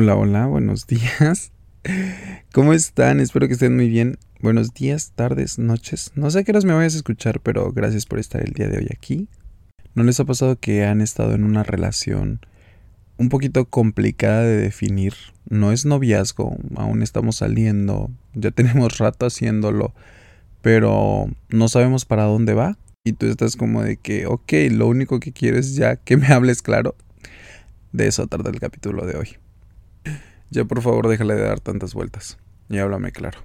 Hola, hola, buenos días. ¿Cómo están? Espero que estén muy bien. Buenos días, tardes, noches. No sé a qué horas me vayas a escuchar, pero gracias por estar el día de hoy aquí. ¿No les ha pasado que han estado en una relación un poquito complicada de definir? No es noviazgo, aún estamos saliendo, ya tenemos rato haciéndolo, pero no sabemos para dónde va. Y tú estás como de que, ok, lo único que quieres ya que me hables claro. De eso trata el capítulo de hoy. Ya por favor déjale de dar tantas vueltas y háblame claro.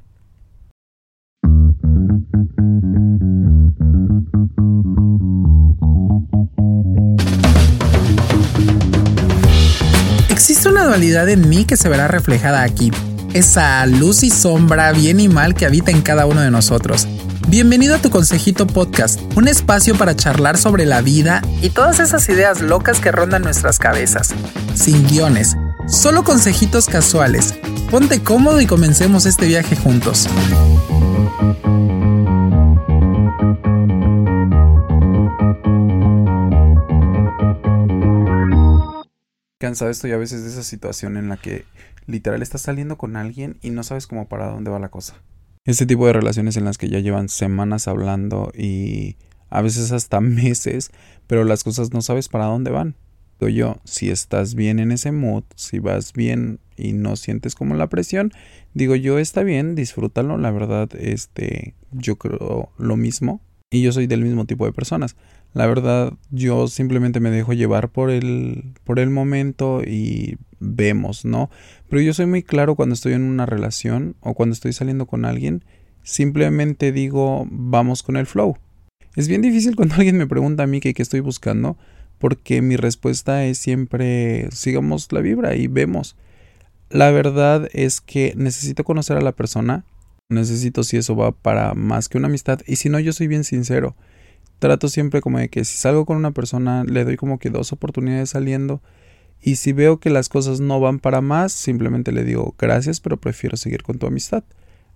Existe una dualidad en mí que se verá reflejada aquí. Esa luz y sombra, bien y mal que habita en cada uno de nosotros. Bienvenido a tu Consejito Podcast, un espacio para charlar sobre la vida y todas esas ideas locas que rondan nuestras cabezas. Sin guiones, Solo consejitos casuales. Ponte cómodo y comencemos este viaje juntos. Cansado estoy a veces de esa situación en la que literal estás saliendo con alguien y no sabes cómo para dónde va la cosa. Este tipo de relaciones en las que ya llevan semanas hablando y a veces hasta meses, pero las cosas no sabes para dónde van yo, si estás bien en ese mood, si vas bien y no sientes como la presión, digo yo, está bien, disfrútalo, la verdad, este, yo creo lo mismo y yo soy del mismo tipo de personas. La verdad, yo simplemente me dejo llevar por el, por el momento y vemos, ¿no? Pero yo soy muy claro cuando estoy en una relación o cuando estoy saliendo con alguien, simplemente digo, vamos con el flow. Es bien difícil cuando alguien me pregunta a mí qué, qué estoy buscando, porque mi respuesta es siempre sigamos la vibra y vemos. La verdad es que necesito conocer a la persona, necesito si eso va para más que una amistad y si no yo soy bien sincero. Trato siempre como de que si salgo con una persona le doy como que dos oportunidades saliendo y si veo que las cosas no van para más, simplemente le digo gracias, pero prefiero seguir con tu amistad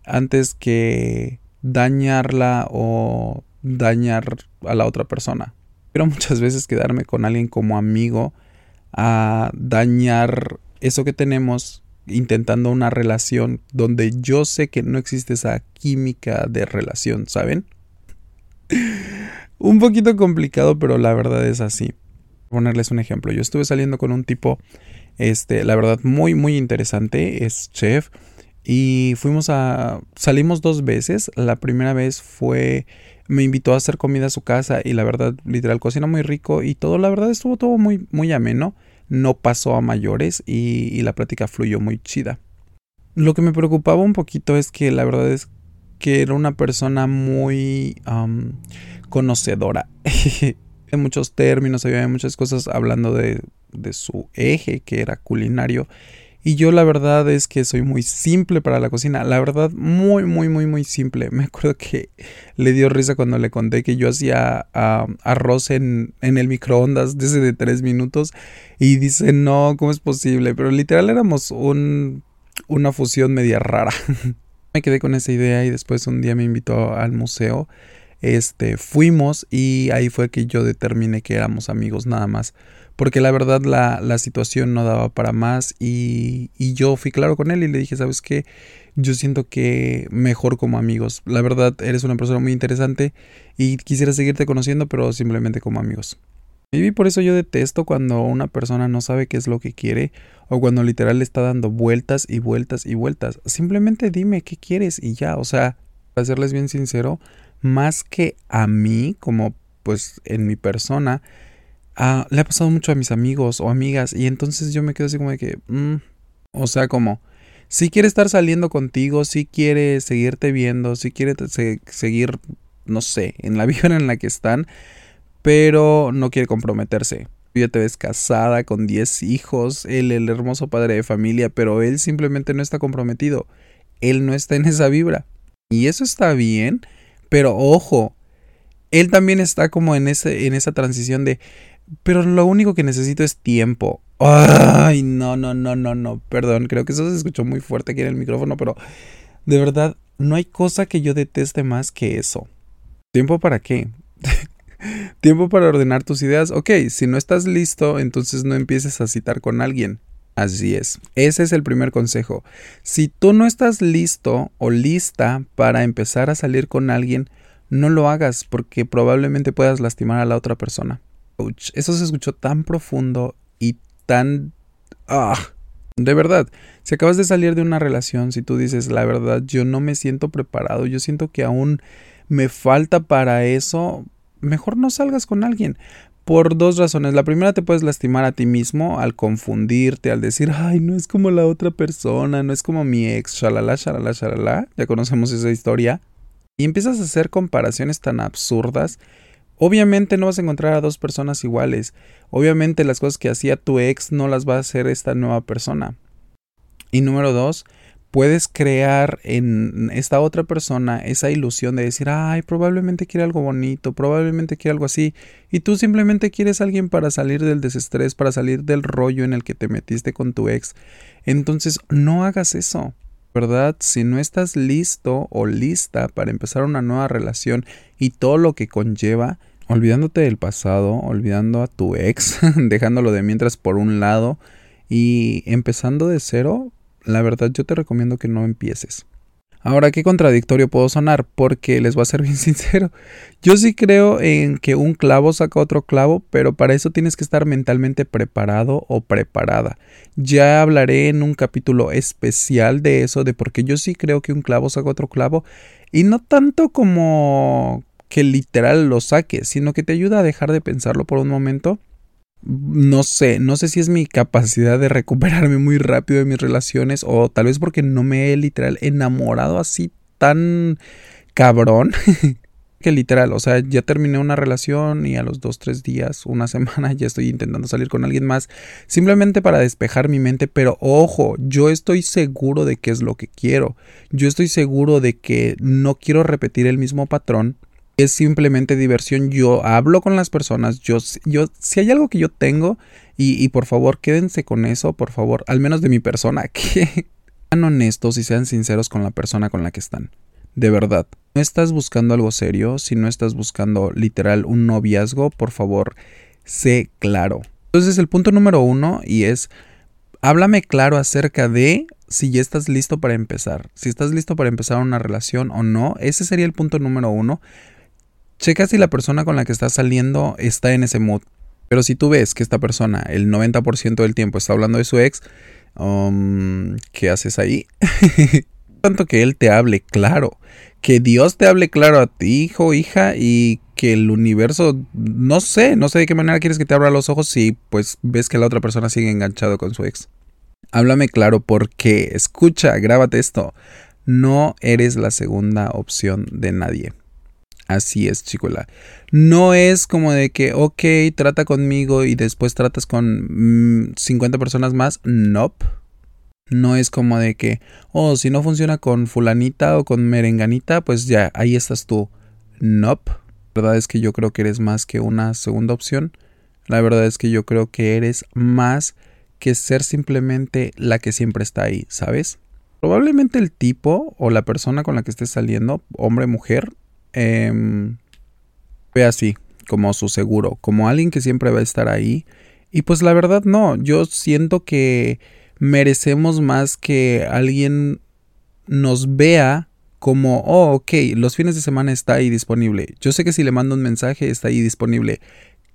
antes que dañarla o dañar a la otra persona muchas veces quedarme con alguien como amigo a dañar eso que tenemos intentando una relación donde yo sé que no existe esa química de relación, ¿saben? un poquito complicado, pero la verdad es así. Ponerles un ejemplo, yo estuve saliendo con un tipo, este, la verdad muy, muy interesante, es chef, y fuimos a, salimos dos veces, la primera vez fue me invitó a hacer comida a su casa y la verdad, literal, cocina muy rico y todo, la verdad, estuvo todo muy, muy ameno. No pasó a mayores y, la plática fluyó muy chida. Lo que me preocupaba un poquito es que la verdad es que era una persona muy conocedora de muchos términos, había muchas cosas hablando de, de su eje que era culinario y yo la verdad es que soy muy simple para la cocina. La verdad, muy, muy, muy, muy simple. Me acuerdo que le dio risa cuando le conté que yo hacía arroz en, en, el microondas desde de tres minutos. Y dice, no, ¿cómo es posible? Pero literal éramos un, una fusión media rara. me quedé con esa idea y después un día me invitó al museo. Este, fuimos y ahí fue que yo determiné que éramos amigos nada más porque la verdad la, la situación no daba para más y, y, yo fui claro con él y le dije, ¿sabes qué? Yo siento que mejor como amigos. La verdad, eres una persona muy interesante y quisiera seguirte conociendo, pero simplemente como amigos. Y por eso yo detesto cuando una persona no sabe qué es lo que quiere o cuando literal le está dando vueltas y vueltas y vueltas. Simplemente dime qué quieres y ya, o sea, para serles bien sincero, más que a mí, como pues en mi persona, Ah, le ha pasado mucho a mis amigos o amigas y entonces yo me quedo así como de que, mm, o sea, como, si quiere estar saliendo contigo, si quiere seguirte viendo, si quiere seguir, no sé, en la vida en la que están, pero no quiere comprometerse. Ya te ves casada con 10 hijos, él el hermoso padre de familia, pero él simplemente no está comprometido. Él no está en esa vibra. Y eso está bien, pero ojo, él también está como en, ese, en esa transición de pero lo único que necesito es tiempo. Ay, no, no, no, no, no. Perdón, creo que eso se escuchó muy fuerte aquí en el micrófono, pero de verdad, no hay cosa que yo deteste más que eso. ¿Tiempo para qué? Tiempo para ordenar tus ideas. Ok, si no estás listo, entonces no empieces a citar con alguien. Así es. Ese es el primer consejo. Si tú no estás listo o lista para empezar a salir con alguien, no lo hagas porque probablemente puedas lastimar a la otra persona. Eso se escuchó tan profundo y tan... Ah, de verdad, si acabas de salir de una relación, si tú dices, la verdad, yo no me siento preparado, yo siento que aún me falta para eso, mejor no salgas con alguien. Por dos razones. La primera te puedes lastimar a ti mismo al confundirte, al decir, ay, no es como la otra persona, no es como mi ex, shalala, shalala, shalala. Ya conocemos esa historia. Y empiezas a hacer comparaciones tan absurdas. Obviamente no vas a encontrar a dos personas iguales. Obviamente las cosas que hacía tu ex no las va a hacer esta nueva persona. Y número dos, puedes crear en esta otra persona esa ilusión de decir, ay, probablemente quiere algo bonito, probablemente quiere algo así, y tú simplemente quieres alguien para salir del desestrés, para salir del rollo en el que te metiste con tu ex. Entonces, no hagas eso. ¿Verdad? Si no estás listo o lista para empezar una nueva relación y todo lo que conlleva, olvidándote del pasado, olvidando a tu ex, dejándolo de mientras por un lado y empezando de cero, la verdad yo te recomiendo que no empieces. Ahora, qué contradictorio puedo sonar, porque les voy a ser bien sincero. Yo sí creo en que un clavo saca otro clavo, pero para eso tienes que estar mentalmente preparado o preparada. Ya hablaré en un capítulo especial de eso, de porque yo sí creo que un clavo saca otro clavo, y no tanto como que literal lo saque, sino que te ayuda a dejar de pensarlo por un momento no sé, no sé si es mi capacidad de recuperarme muy rápido de mis relaciones o tal vez porque no me he literal enamorado así tan cabrón que literal, o sea, ya terminé una relación y a los dos, tres días, una semana ya estoy intentando salir con alguien más simplemente para despejar mi mente, pero ojo, yo estoy seguro de qué es lo que quiero, yo estoy seguro de que no quiero repetir el mismo patrón es simplemente diversión. Yo hablo con las personas. Yo, yo, si hay algo que yo tengo, y, y por favor quédense con eso, por favor, al menos de mi persona, que sean honestos y sean sinceros con la persona con la que están. De verdad. No estás buscando algo serio, si no estás buscando literal un noviazgo, por favor, sé claro. Entonces el punto número uno y es, háblame claro acerca de si ya estás listo para empezar, si estás listo para empezar una relación o no, ese sería el punto número uno. Checa si la persona con la que estás saliendo está en ese mood. Pero si tú ves que esta persona el 90% del tiempo está hablando de su ex, um, ¿qué haces ahí? Tanto que él te hable claro, que Dios te hable claro a ti, hijo, hija, y que el universo, no sé, no sé de qué manera quieres que te abra los ojos si pues ves que la otra persona sigue enganchado con su ex. Háblame claro porque, escucha, grábate esto, no eres la segunda opción de nadie. Así es, chicola. No es como de que, ok, trata conmigo y después tratas con 50 mm, personas más. Nope. No es como de que, oh, si no funciona con fulanita o con merenganita, pues ya, ahí estás tú. Nope. La verdad es que yo creo que eres más que una segunda opción. La verdad es que yo creo que eres más que ser simplemente la que siempre está ahí, ¿sabes? Probablemente el tipo o la persona con la que estés saliendo, hombre, mujer, Em, ve así, como su seguro, como alguien que siempre va a estar ahí. Y pues la verdad no, yo siento que merecemos más que alguien nos vea como, oh, ok, los fines de semana está ahí disponible. Yo sé que si le mando un mensaje está ahí disponible.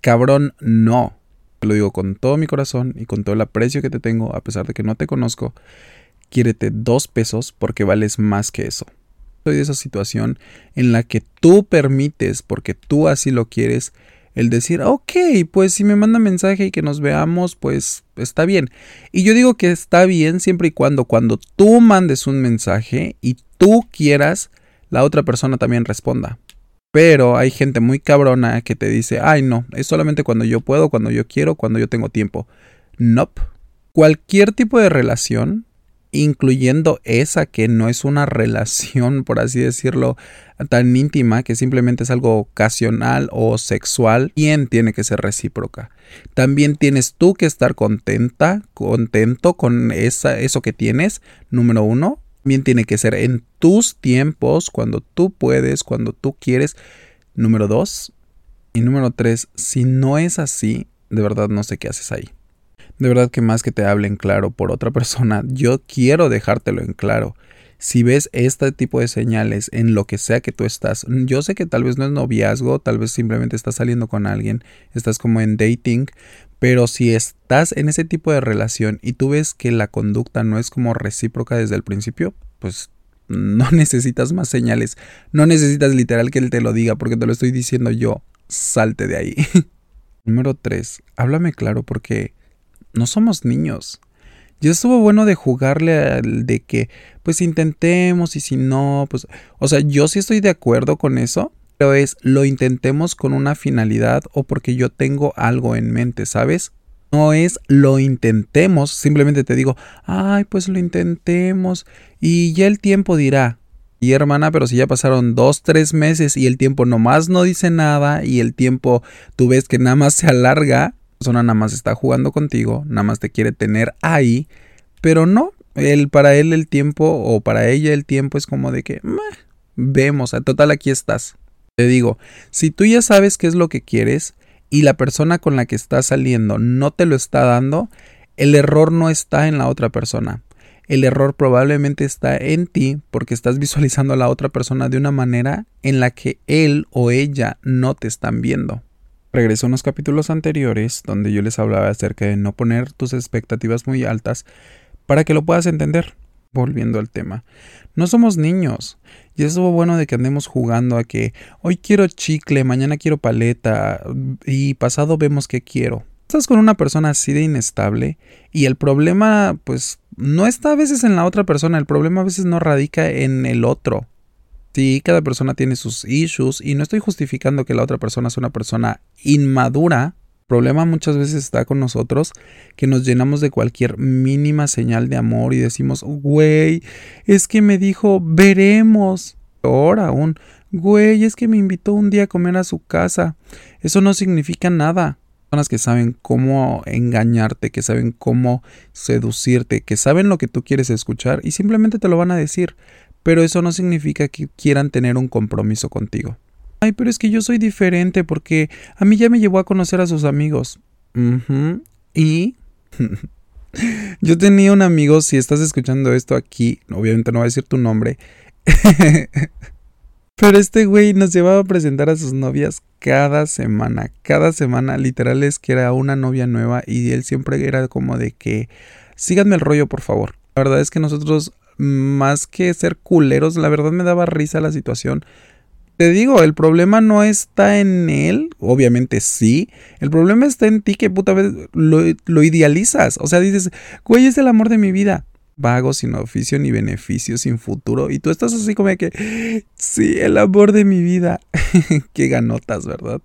Cabrón, no. Lo digo con todo mi corazón y con todo el aprecio que te tengo, a pesar de que no te conozco. Quiérete dos pesos porque vales más que eso de esa situación en la que tú permites, porque tú así lo quieres, el decir, ok, pues si me manda mensaje y que nos veamos, pues está bien. Y yo digo que está bien siempre y cuando cuando tú mandes un mensaje y tú quieras, la otra persona también responda. Pero hay gente muy cabrona que te dice, ay no, es solamente cuando yo puedo, cuando yo quiero, cuando yo tengo tiempo. Nope. Cualquier tipo de relación incluyendo esa que no es una relación, por así decirlo, tan íntima, que simplemente es algo ocasional o sexual, bien tiene que ser recíproca. También tienes tú que estar contenta, contento con esa, eso que tienes, número uno. Bien tiene que ser en tus tiempos, cuando tú puedes, cuando tú quieres, número dos. Y número tres, si no es así, de verdad no sé qué haces ahí. De verdad que más que te hablen claro por otra persona, yo quiero dejártelo en claro. Si ves este tipo de señales en lo que sea que tú estás, yo sé que tal vez no es noviazgo, tal vez simplemente estás saliendo con alguien, estás como en dating, pero si estás en ese tipo de relación y tú ves que la conducta no es como recíproca desde el principio, pues no necesitas más señales, no necesitas literal que él te lo diga porque te lo estoy diciendo yo, salte de ahí. Número 3. Háblame claro porque no somos niños. Ya estuvo bueno de jugarle al de que, pues intentemos y si no, pues, o sea, yo sí estoy de acuerdo con eso, pero es lo intentemos con una finalidad o porque yo tengo algo en mente, ¿sabes? No es lo intentemos, simplemente te digo, ay, pues lo intentemos y ya el tiempo dirá. Y hermana, pero si ya pasaron dos, tres meses y el tiempo nomás no dice nada y el tiempo tú ves que nada más se alarga, persona nada más está jugando contigo, nada más te quiere tener ahí, pero no, él, para él el tiempo o para ella el tiempo es como de que vemos, a total aquí estás. Te digo, si tú ya sabes qué es lo que quieres y la persona con la que estás saliendo no te lo está dando, el error no está en la otra persona. El error probablemente está en ti porque estás visualizando a la otra persona de una manera en la que él o ella no te están viendo. Regreso a unos capítulos anteriores donde yo les hablaba acerca de no poner tus expectativas muy altas para que lo puedas entender. Volviendo al tema. No somos niños. Y es bueno de que andemos jugando a que hoy quiero chicle, mañana quiero paleta y pasado vemos que quiero. Estás con una persona así de inestable y el problema pues no está a veces en la otra persona, el problema a veces no radica en el otro. Sí, cada persona tiene sus issues y no estoy justificando que la otra persona es una persona inmadura. El problema muchas veces está con nosotros que nos llenamos de cualquier mínima señal de amor y decimos, güey, es que me dijo, veremos. Ahora aún, güey, es que me invitó un día a comer a su casa. Eso no significa nada personas que saben cómo engañarte, que saben cómo seducirte, que saben lo que tú quieres escuchar y simplemente te lo van a decir pero eso no significa que quieran tener un compromiso contigo. Ay, pero es que yo soy diferente porque a mí ya me llevó a conocer a sus amigos. Y yo tenía un amigo, si estás escuchando esto aquí, obviamente no voy a decir tu nombre, pero este güey nos llevaba a presentar a sus novias cada semana, cada semana, literal es que era una novia nueva y él siempre era como de que síganme el rollo por favor. La verdad es que nosotros más que ser culeros, la verdad me daba risa la situación. Te digo, el problema no está en él, obviamente sí. El problema está en ti que puta vez lo, idealizas. O sea, dices, güey, es el amor de mi vida. Vago, sin oficio ni beneficio, sin futuro. Y tú estás así como que, sí, el amor de mi vida. Qué ganotas, ¿verdad?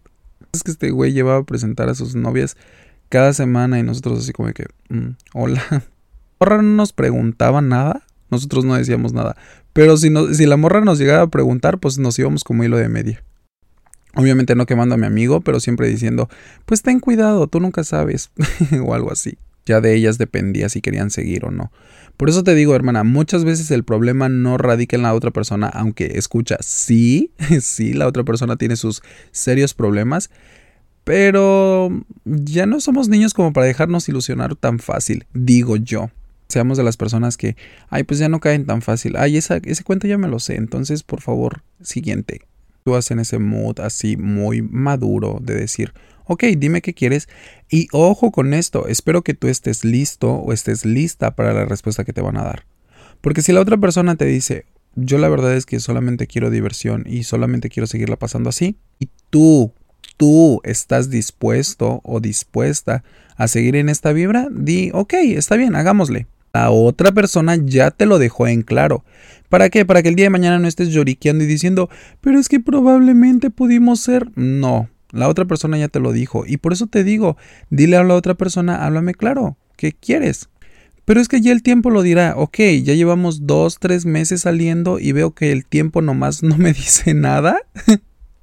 Es que este güey llevaba a presentar a sus novias cada semana y nosotros así como que, mm, hola. Ahora no nos preguntaba nada. Nosotros no decíamos nada. Pero si, si la morra nos llegaba a preguntar, pues nos íbamos como hilo de media. Obviamente no quemando a mi amigo, pero siempre diciendo, pues ten cuidado, tú nunca sabes. o algo así. Ya de ellas dependía si querían seguir o no. Por eso te digo, hermana, muchas veces el problema no radica en la otra persona, aunque escucha, sí, sí, la otra persona tiene sus serios problemas, pero ya no somos niños como para dejarnos ilusionar tan fácil, digo yo seamos de las personas que, ay, pues ya no caen tan fácil, ay, ese cuento ya me lo sé, entonces por favor, siguiente. Tú en ese mood así muy maduro de decir, ok, dime qué quieres y ojo con esto, espero que tú estés listo o estés lista para la respuesta que te van a dar. Porque si la otra persona te dice, yo la verdad es que solamente quiero diversión y solamente quiero seguirla pasando así, y tú, tú estás dispuesto o dispuesta a seguir en esta vibra, di, ok, está bien, hagámosle la otra persona ya te lo dejó en claro. ¿Para qué? Para que el día de mañana no estés lloriqueando y diciendo, pero es que probablemente pudimos ser. No, la otra persona ya te lo dijo. Y por eso te digo, dile a la otra persona, háblame claro, ¿qué quieres? Pero es que ya el tiempo lo dirá, ok, ya llevamos dos, tres meses saliendo y veo que el tiempo nomás no me dice nada.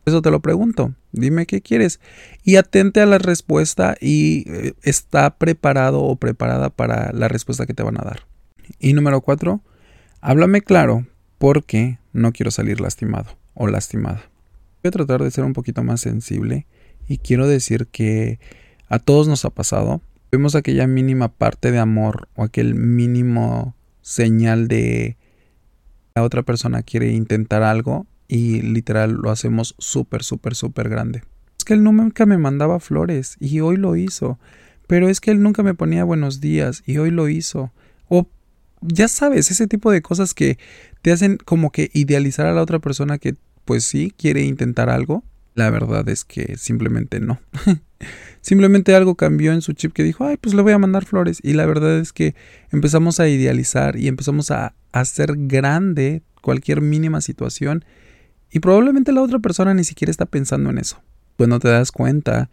Eso te lo pregunto. Dime qué quieres. Y atente a la respuesta y eh, está preparado o preparada para la respuesta que te van a dar. Y número cuatro, háblame claro porque no quiero salir lastimado o lastimada. Voy a tratar de ser un poquito más sensible y quiero decir que a todos nos ha pasado, vemos aquella mínima parte de amor o aquel mínimo señal de la otra persona quiere intentar algo y literal lo hacemos súper, súper, súper grande. Es que él nunca me mandaba flores y hoy lo hizo. Pero es que él nunca me ponía buenos días y hoy lo hizo. O ya sabes, ese tipo de cosas que te hacen como que idealizar a la otra persona que pues sí quiere intentar algo. La verdad es que simplemente no. simplemente algo cambió en su chip que dijo, ay, pues le voy a mandar flores. Y la verdad es que empezamos a idealizar y empezamos a hacer grande cualquier mínima situación. Y probablemente la otra persona ni siquiera está pensando en eso. Cuando te das cuenta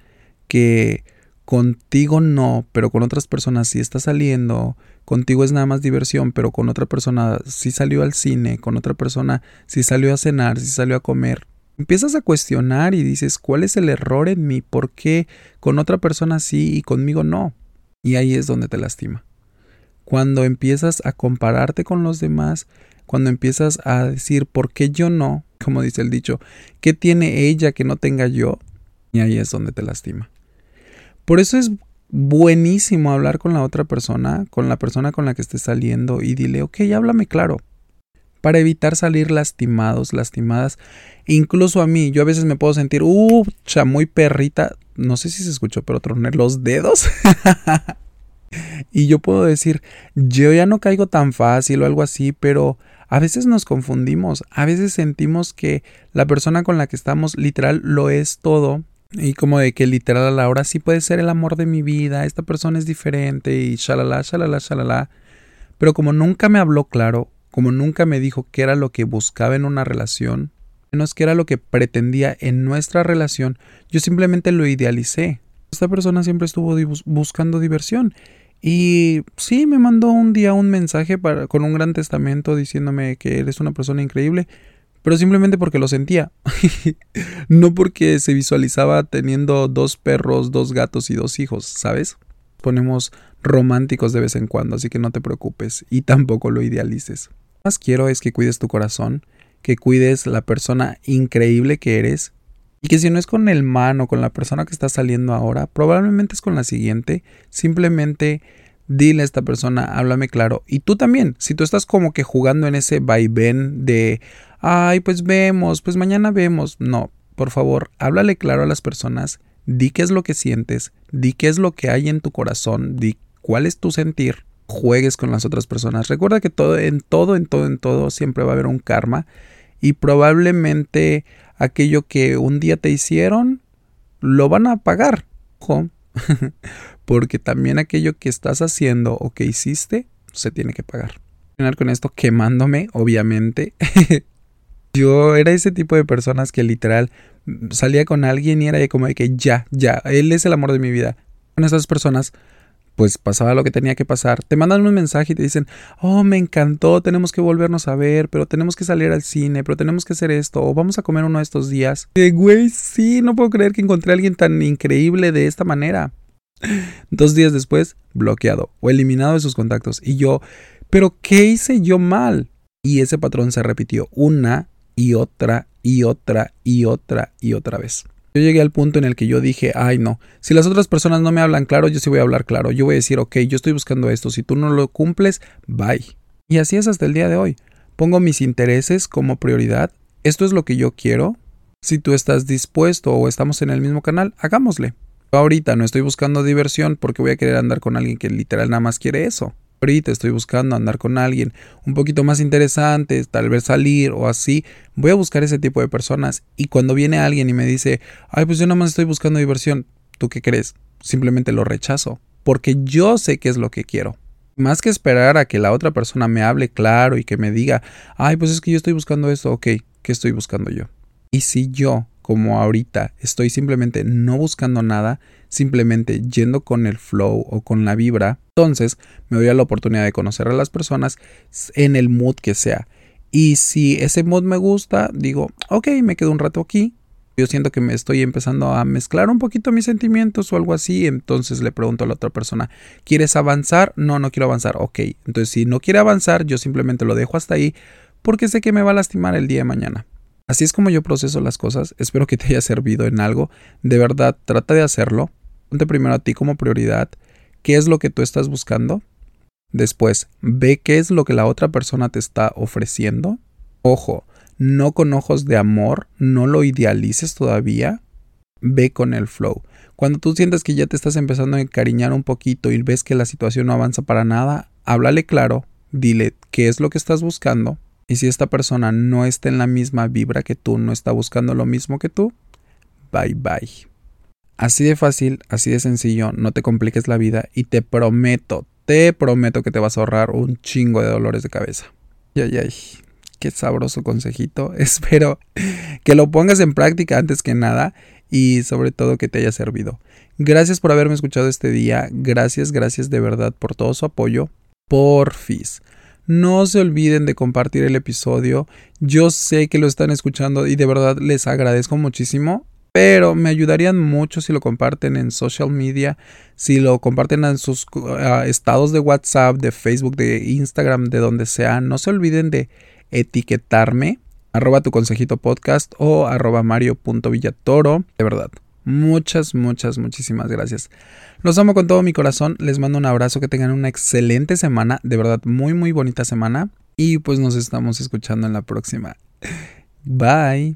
que contigo no, pero con otras personas sí está saliendo, contigo es nada más diversión, pero con otra persona sí salió al cine, con otra persona sí salió a cenar, sí salió a comer. Empiezas a cuestionar y dices, ¿cuál es el error en mí? ¿Por qué con otra persona sí y conmigo no? Y ahí es donde te lastima. Cuando empiezas a compararte con los demás, cuando empiezas a decir, ¿por qué yo no? Como dice el dicho, ¿qué tiene ella que no tenga yo? Y ahí es donde te lastima. Por eso es buenísimo hablar con la otra persona, con la persona con la que estés saliendo y dile, ok, háblame claro. Para evitar salir lastimados, lastimadas. Incluso a mí, yo a veces me puedo sentir, uh, muy perrita. No sé si se escuchó, pero troné los dedos. y yo puedo decir, yo ya no caigo tan fácil o algo así, pero a veces nos confundimos. A veces sentimos que la persona con la que estamos literal lo es todo y como de que literal a la hora sí puede ser el amor de mi vida, esta persona es diferente y shalala, shalala, shalala. Pero como nunca me habló claro, como nunca me dijo qué era lo que buscaba en una relación, menos qué era lo que pretendía en nuestra relación, yo simplemente lo idealicé. Esta persona siempre estuvo buscando diversión. Y sí, me mandó un día un mensaje para, con un gran testamento diciéndome que eres una persona increíble, pero simplemente porque lo sentía. no porque se visualizaba teniendo dos perros, dos gatos y dos hijos, ¿sabes? Ponemos románticos de vez en cuando, así que no te preocupes y tampoco lo idealices. Lo más quiero es que cuides tu corazón, que cuides la persona increíble que eres y que si no es con el man o con la persona que está saliendo ahora, probablemente es con la siguiente, simplemente dile a esta persona, háblame claro. Y tú también, si tú estás como que jugando en ese vaivén de, ay, pues vemos, pues mañana vemos. No, por favor, háblale claro a las personas, di qué es lo que sientes, di qué es lo que hay en tu corazón, di cuál es tu sentir, juegues con las otras personas. Recuerda que todo, en todo, en todo, en todo, siempre va a haber un karma y probablemente aquello que un día te hicieron, lo van a pagar. Porque también aquello que estás haciendo o que hiciste, se tiene que pagar. Con esto quemándome, obviamente. Yo era ese tipo de personas que literal salía con alguien y era como de que ya, ya, él es el amor de mi vida. Con esas personas, pues pasaba lo que tenía que pasar. Te mandan un mensaje y te dicen, oh, me encantó, tenemos que volvernos a ver, pero tenemos que salir al cine, pero tenemos que hacer esto, o vamos a comer uno de estos días. De güey, sí, no puedo creer que encontré a alguien tan increíble de esta manera. Dos días después, bloqueado o eliminado de sus contactos. Y yo, pero ¿qué hice yo mal? Y ese patrón se repitió una y otra y otra y otra y otra vez. Yo llegué al punto en el que yo dije, ay no, si las otras personas no me hablan claro, yo sí voy a hablar claro. Yo voy a decir, ok, yo estoy buscando esto, si tú no lo cumples, bye. Y así es hasta el día de hoy. Pongo mis intereses como prioridad. Esto es lo que yo quiero. Si tú estás dispuesto o estamos en el mismo canal, hagámosle. Yo ahorita no estoy buscando diversión porque voy a querer andar con alguien que literal nada más quiere eso ahorita estoy buscando andar con alguien un poquito más interesante, tal vez salir o así, voy a buscar ese tipo de personas. Y cuando viene alguien y me dice, ay, pues yo nada más estoy buscando diversión, ¿tú qué crees? Simplemente lo rechazo, porque yo sé qué es lo que quiero. Más que esperar a que la otra persona me hable claro y que me diga, ay, pues es que yo estoy buscando esto, ok, ¿qué estoy buscando yo? Y si yo, como ahorita, estoy simplemente no buscando nada, simplemente yendo con el flow o con la vibra, entonces me doy a la oportunidad de conocer a las personas en el mood que sea. Y si ese mood me gusta, digo, ok, me quedo un rato aquí. Yo siento que me estoy empezando a mezclar un poquito mis sentimientos o algo así. Entonces le pregunto a la otra persona, ¿quieres avanzar? No, no quiero avanzar. Ok, entonces si no quiere avanzar, yo simplemente lo dejo hasta ahí porque sé que me va a lastimar el día de mañana. Así es como yo proceso las cosas. Espero que te haya servido en algo. De verdad, trata de hacerlo. Ponte primero a ti como prioridad. qué es lo que tú estás buscando. Después, ve qué es lo que la otra persona te está ofreciendo. Ojo, no con ojos de amor, no lo idealices todavía. Ve con el flow. Cuando tú sientes que ya te estás empezando a encariñar un poquito y ves que la situación no avanza para nada, háblale claro, dile qué es lo que estás buscando. Y si esta persona no está en la misma vibra que tú, no está buscando lo mismo que tú, bye bye. Así de fácil, así de sencillo, no te compliques la vida y te prometo, te prometo que te vas a ahorrar un chingo de dolores de cabeza. Ay, ay, qué sabroso consejito. Espero que lo pongas en práctica antes que nada y sobre todo que te haya servido. Gracias por haberme escuchado este día. Gracias, gracias de verdad por todo su apoyo. Porfis. No se olviden de compartir el episodio. Yo sé que lo están escuchando y de verdad les agradezco muchísimo pero me ayudarían mucho si lo comparten en social media, si lo comparten en sus ah, estados de WhatsApp, de Facebook, de Instagram, de donde sea. No se olviden de etiquetarme, arroba tu consejito podcast o arroba mario.villatoro. De verdad, muchas, muchas, muchísimas gracias. Los amo con todo mi corazón, les mando un abrazo, que tengan una excelente semana, de verdad, muy, muy bonita semana. Y pues nos estamos escuchando en la próxima. Bye.